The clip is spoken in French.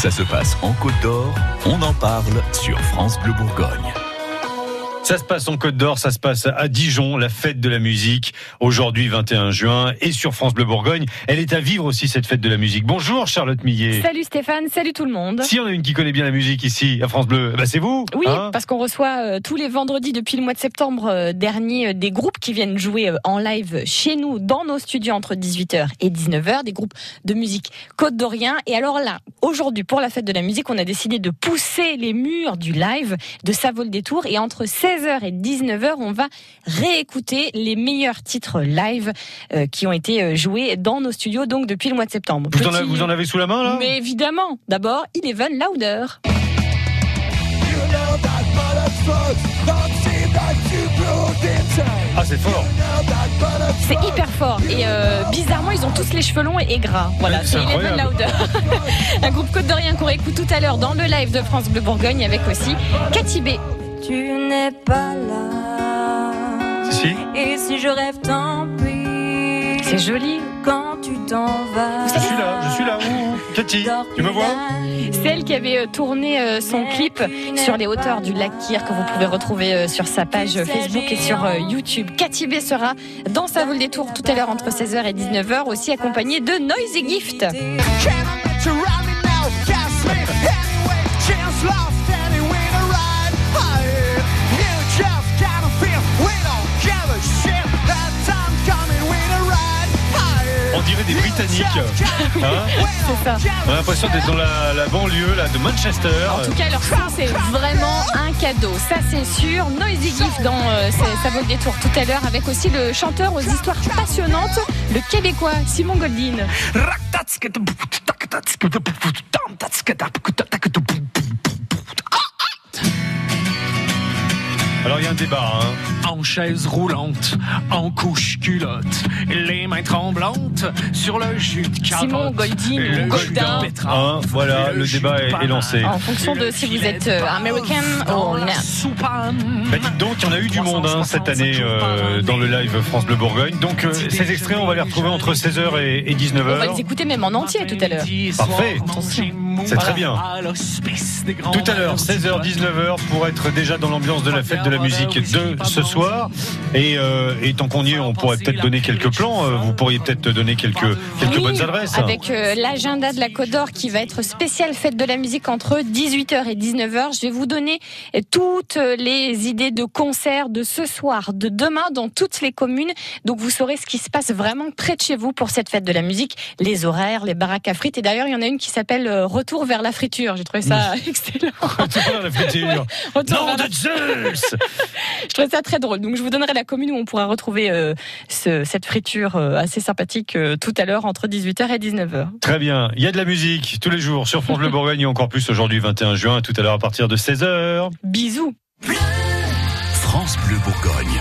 Ça se passe en Côte d'Or, on en parle sur France Bleu Bourgogne. Ça se passe en Côte d'Or, ça se passe à Dijon, la fête de la musique, aujourd'hui 21 juin, et sur France Bleu Bourgogne. Elle est à vivre aussi cette fête de la musique. Bonjour Charlotte Millet. Salut Stéphane, salut tout le monde. Si on a une qui connaît bien la musique ici à France Bleu, bah c'est vous. Oui, hein parce qu'on reçoit euh, tous les vendredis depuis le mois de septembre euh, dernier euh, des groupes qui viennent jouer en live chez nous dans nos studios entre 18h et 19h, des groupes de musique côte d'Orient. Et alors là, aujourd'hui pour la fête de la musique, on a décidé de pousser les murs du live de Savol des Tours et entre 16h et 19h, on va réécouter les meilleurs titres live euh, qui ont été euh, joués dans nos studios donc depuis le mois de septembre. vous, en avez, vous en avez sous la main là? Mais évidemment, d'abord, Eleven Louder. Ah c'est fort. C'est hyper fort et euh, bizarrement ils ont tous les cheveux longs et, gras. Voilà, c'est Eleven Louder. Un groupe Côte d'Orient qu'on réécoute tout à l'heure dans le live de France Bleu Bourgogne avec aussi Cathy B. Tu n'es pas là. Si. Et si je rêve, tant pis. C'est joli. Quand tu t'en vas. Je suis là, je suis là. Ouh, Cathy, tu me vois C'est elle qui avait euh, tourné euh, son clip sur les hauteurs du lac Kyr que vous pouvez retrouver euh, sur sa page Facebook et sur YouTube. Cathy B sera dans sa vol des tours tout à l'heure entre 16h et 19h aussi accompagnée de Noisy Gift. Hein C'est ça. On a l'impression d'être dans la, la banlieue là, de Manchester. En tout cas, leur son, c'est vraiment un cadeau. Ça, c'est sûr. Noisy Gift dans euh, sa- sa vol des tours tout à l'heure, avec aussi le chanteur aux histoires passionnantes, le Québécois Simon Goldin. Alors il y a un débat. Hein. en chaise roulante, en couche culotte, les mains tremblantes sur le jus de carotte. Simon Goldin le Goldin. Hein, voilà, le débat est- lancé. En fonction de si vous êtes euh, dans ou soupane. Bah dites donc, il y en a eu du monde hein, cette année euh, dans le live France Bleu Bourgogne. Donc euh, ces extraits, on va les retrouver entre 16h et, et On va les 19h. écouter même en entier tout à l'heure. Parfait. C'est très bien. Tout à l'heure, 16h, 19h, pour être déjà dans l'ambiance de la fête de la musique de ce soir. Et, euh, et tant qu'on y est, on pourrait peut-être donner quelques plans. euh, Vous pourriez peut-être donner quelques, quelques Oui, bonnes adresses. Avec euh, l'agenda de la Côte d'Or qui va être spécial fête de la musique entre 18h et 19h. Je vais vous donner toutes les idées de concerts de ce soir, de demain dans toutes les communes. Donc vous saurez ce qui se passe vraiment près de chez vous pour cette fête de la musique, les horaires, les baraques à frites. Et d'ailleurs, il y en a une qui s'appelle euh, Retour vers la friture. J'ai trouvé ça excellent. Retour à la friture. Retour Nom vers la de Zeus Je trouvais ça très drôle. Donc je vous donnerai la commune où on pourra retrouver euh, ce- cette friture euh, assez sympathique euh, tout à l'heure entre 18h et 19h. Très bien. Il y a de la musique tous les jours sur France Bleu Bourgogne et encore plus aujourd'hui 21 juin, tout à l'heure à partir de 16h. Bisous France Bleu Bourgogne.